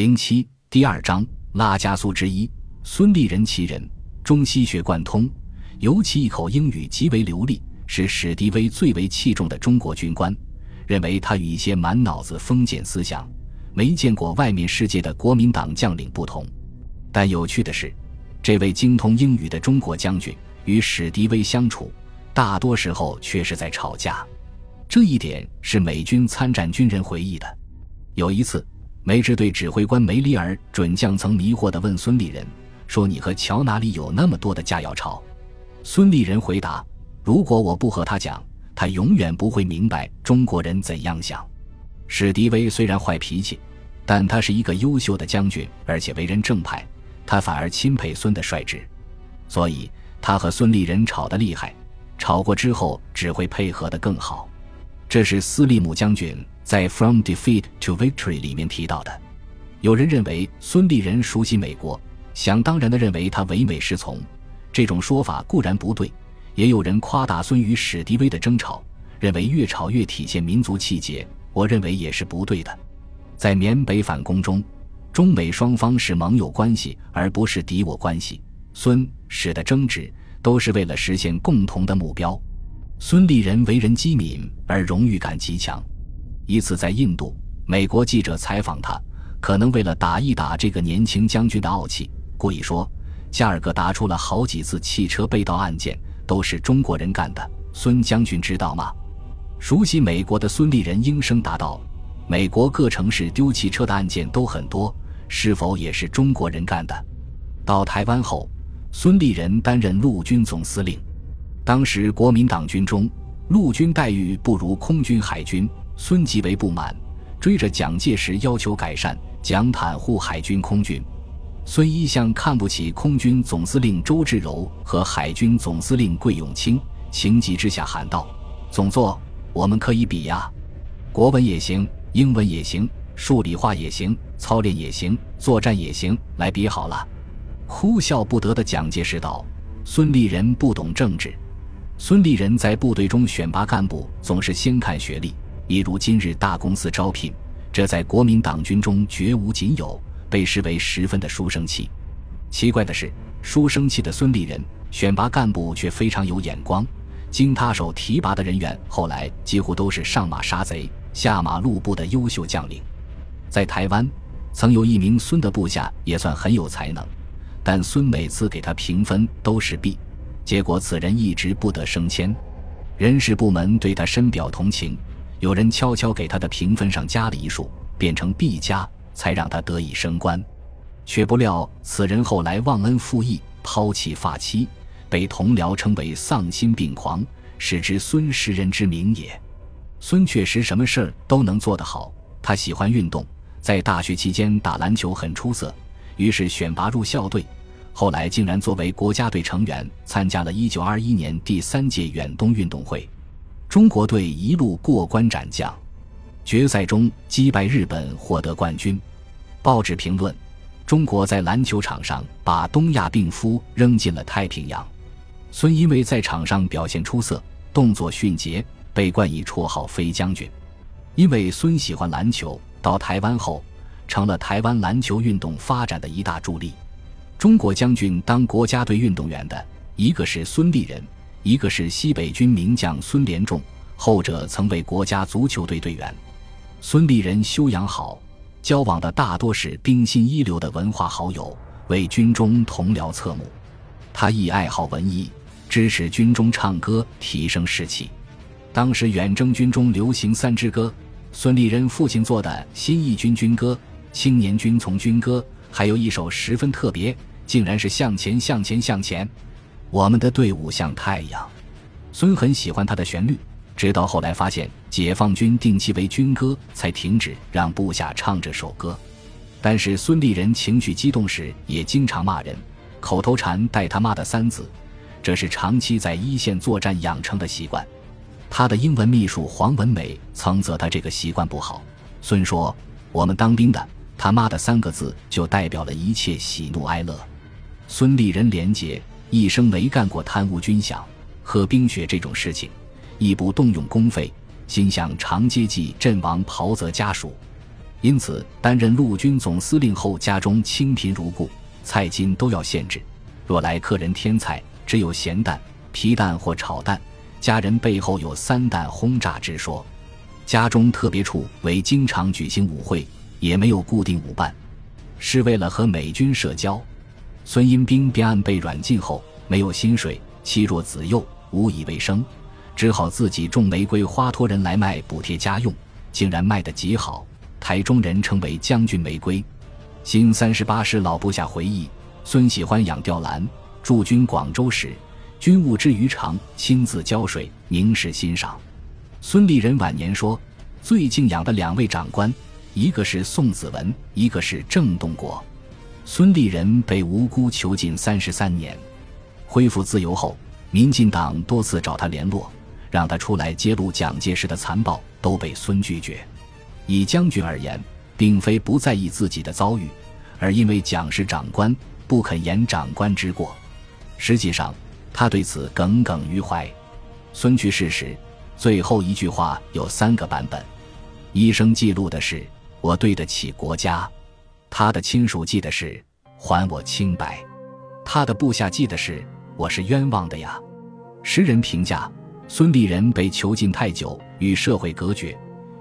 零七第二章拉加苏之一，孙立人其人，中西学贯通，尤其一口英语极为流利，是史迪威最为器重的中国军官。认为他与一些满脑子封建思想、没见过外面世界的国民党将领不同。但有趣的是，这位精通英语的中国将军与史迪威相处，大多时候却是在吵架。这一点是美军参战军人回忆的。有一次。梅支队指挥官梅里尔准将曾迷惑地问孙立人：“说你和乔哪里有那么多的架要吵？”孙立人回答：“如果我不和他讲，他永远不会明白中国人怎样想。”史迪威虽然坏脾气，但他是一个优秀的将军，而且为人正派，他反而钦佩孙的率直，所以他和孙立人吵得厉害，吵过之后只会配合得更好。这是斯利姆将军。在《From Defeat to Victory》里面提到的，有人认为孙立人熟悉美国，想当然的认为他唯美是从。这种说法固然不对，也有人夸大孙与史迪威的争吵，认为越吵越体现民族气节。我认为也是不对的。在缅北反攻中，中美双方是盟友关系，而不是敌我关系。孙史的争执都是为了实现共同的目标。孙立人为人机敏，而荣誉感极强。一次在印度，美国记者采访他，可能为了打一打这个年轻将军的傲气，故意说：“加尔各答出了好几次汽车被盗案件，都是中国人干的。”孙将军知道吗？熟悉美国的孙立人应声答道：“美国各城市丢汽车的案件都很多，是否也是中国人干的？”到台湾后，孙立人担任陆军总司令，当时国民党军中陆军待遇不如空军海军。孙极为不满，追着蒋介石要求改善，蒋袒护海军空军。孙一向看不起空军总司令周至柔和海军总司令桂永清，情急之下喊道：“总座，我们可以比呀，国文也行，英文也行，数理化也行，操练也行，作战也行，来比好了。”哭笑不得的蒋介石道：“孙立人不懂政治。”孙立人在部队中选拔干部，总是先看学历。一如今日大公司招聘，这在国民党军中绝无仅有，被视为十分的书生气。奇怪的是，书生气的孙立人选拔干部却非常有眼光，经他手提拔的人员后来几乎都是上马杀贼、下马路部的优秀将领。在台湾，曾有一名孙的部下也算很有才能，但孙每次给他评分都是 B，结果此人一直不得升迁，人事部门对他深表同情。有人悄悄给他的评分上加了一数，变成 B 加，才让他得以升官。却不料此人后来忘恩负义，抛弃发妻，被同僚称为丧心病狂，使之孙氏人之名也。孙确实什么事儿都能做得好，他喜欢运动，在大学期间打篮球很出色，于是选拔入校队，后来竟然作为国家队成员参加了一九二一年第三届远东运动会。中国队一路过关斩将，决赛中击败日本获得冠军。报纸评论：中国在篮球场上把东亚病夫扔进了太平洋。孙因为在场上表现出色，动作迅捷，被冠以绰号“飞将军”。因为孙喜欢篮球，到台湾后成了台湾篮球运动发展的一大助力。中国将军当国家队运动员的一个是孙立人。一个是西北军名将孙连仲，后者曾为国家足球队队员。孙立人修养好，交往的大多是冰心一流的文化好友，为军中同僚侧目。他亦爱好文艺，支持军中唱歌，提升士气。当时远征军中流行三支歌，孙立人父亲做的《新义军军歌》《青年军从军歌》，还有一首十分特别，竟然是向前向前向前。我们的队伍像太阳，孙很喜欢他的旋律，直到后来发现解放军定其为军歌，才停止让部下唱这首歌。但是孙立人情绪激动时也经常骂人，口头禅带他妈的三字，这是长期在一线作战养成的习惯。他的英文秘书黄文美曾责他这个习惯不好。孙说：“我们当兵的，他妈的三个字就代表了一切喜怒哀乐。”孙立人廉洁。一生没干过贪污军饷、喝冰雪这种事情，亦不动用公费，心向长街记阵亡袍泽家属。因此担任陆军总司令后，家中清贫如故，菜金都要限制。若来客人添菜，只有咸蛋、皮蛋或炒蛋，家人背后有三蛋轰炸之说。家中特别处为经常举行舞会，也没有固定舞伴，是为了和美军社交。孙荫兵便案被软禁后，没有薪水，妻弱子幼，无以为生，只好自己种玫瑰花托人来卖补贴家用，竟然卖得极好。台中人称为将军玫瑰。新三十八师老部下回忆，孙喜欢养吊兰。驻军广州时，军务之余常亲自浇水，凝视欣赏。孙立人晚年说，最敬仰的两位长官，一个是宋子文，一个是郑洞国。孙立人被无辜囚禁三十三年，恢复自由后，民进党多次找他联络，让他出来揭露蒋介石的残暴，都被孙拒绝。以将军而言，并非不在意自己的遭遇，而因为蒋是长官，不肯言长官之过。实际上，他对此耿耿于怀。孙去世时，最后一句话有三个版本：医生记录的是“我对得起国家”，他的亲属记的是“还我清白”，他的部下记的是“我是冤枉的呀”。诗人评价孙立人被囚禁太久，与社会隔绝。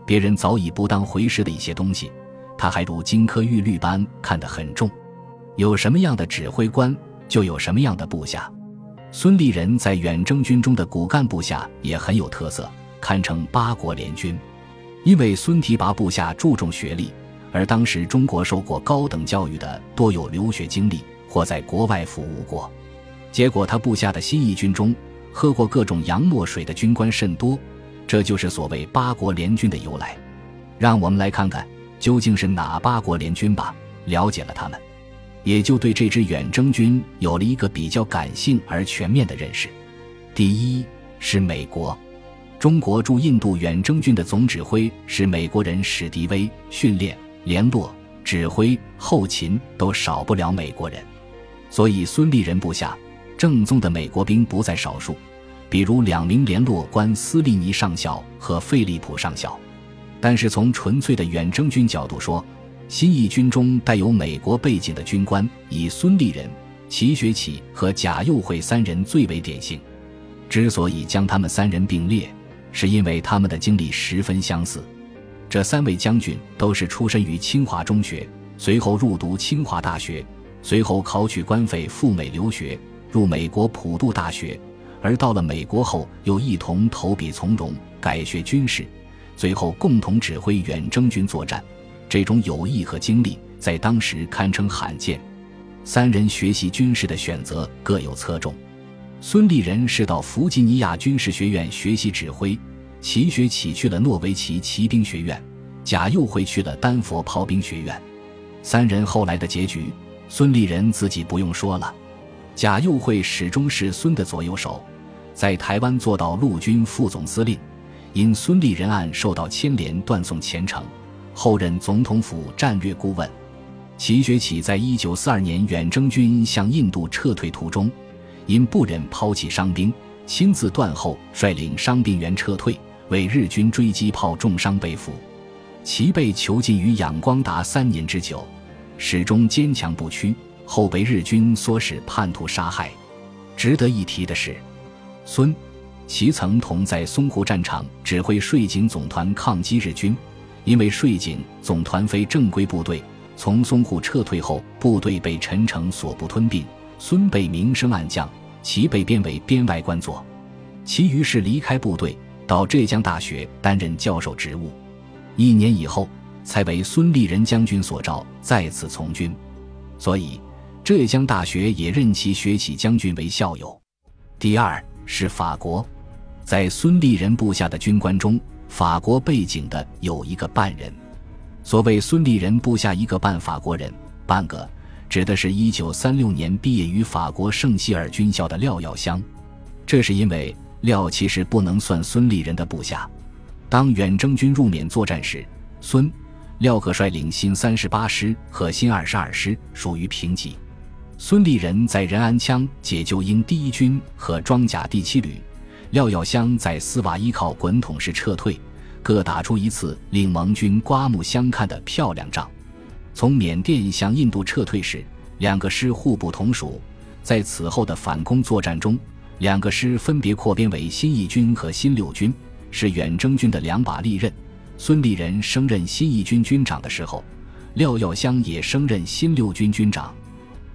别人早已不当回事的一些东西，他还如金科玉律般看得很重。有什么样的指挥官，就有什么样的部下。孙立人在远征军中的骨干部下也很有特色，堪称八国联军。因为孙提拔部下注重学历，而当时中国受过高等教育的多有留学经历或在国外服务过，结果他部下的新一军中，喝过各种洋墨水的军官甚多。这就是所谓八国联军的由来，让我们来看看究竟是哪八国联军吧。了解了他们，也就对这支远征军有了一个比较感性而全面的认识。第一是美国，中国驻印度远征军的总指挥是美国人史迪威，训练、联络、指挥、后勤都少不了美国人，所以孙立人部下正宗的美国兵不在少数。比如两名联络官斯利尼上校和费利普上校，但是从纯粹的远征军角度说，新一军中带有美国背景的军官，以孙立人、齐学启和贾佑惠三人最为典型。之所以将他们三人并列，是因为他们的经历十分相似。这三位将军都是出身于清华中学，随后入读清华大学，随后考取官费赴美留学，入美国普渡大学。而到了美国后，又一同投笔从戎，改学军事，最后共同指挥远征军作战。这种友谊和经历在当时堪称罕见。三人学习军事的选择各有侧重。孙立人是到弗吉尼亚军事学院学习指挥，齐学启去了诺维奇骑兵学院，贾又会去了丹佛炮兵学院。三人后来的结局，孙立人自己不用说了。贾又会始终是孙的左右手，在台湾做到陆军副总司令，因孙立人案受到牵连，断送前程，后任总统府战略顾问。齐学启在一九四二年远征军向印度撤退途中，因不忍抛弃伤兵，亲自断后，率领伤病员撤退，为日军追击炮重伤被俘。其被囚禁于仰光达三年之久，始终坚强不屈。后被日军唆使叛徒杀害。值得一提的是，孙其曾同在淞沪战场指挥税警总团抗击日军。因为税警总团非正规部队，从淞沪撤退后，部队被陈诚所部吞并。孙被明升暗降，其被编为编外官佐。其于是离开部队，到浙江大学担任教授职务。一年以后，才为孙立人将军所召，再次从军。所以。浙江大学也任其学起将军为校友。第二是法国，在孙立人部下的军官中，法国背景的有一个半人。所谓孙立人部下一个半法国人，半个指的是一九三六年毕业于法国圣希尔军校的廖耀湘。这是因为廖其实不能算孙立人的部下。当远征军入缅作战时，孙廖可率领新三十八师和新二十二师属于平级。孙立人在仁安羌解救英第一军和装甲第七旅，廖耀湘在斯瓦伊靠滚筒式撤退，各打出一次令盟军刮目相看的漂亮仗。从缅甸向印度撤退时，两个师互不同属。在此后的反攻作战中，两个师分别扩编为新一军和新六军，是远征军的两把利刃。孙立人升任新一军军长的时候，廖耀湘也升任新六军军长。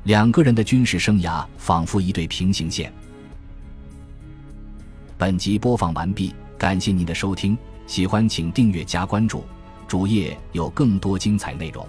两个人的军事生涯仿佛一对平行线。本集播放完毕，感谢您的收听，喜欢请订阅加关注，主页有更多精彩内容。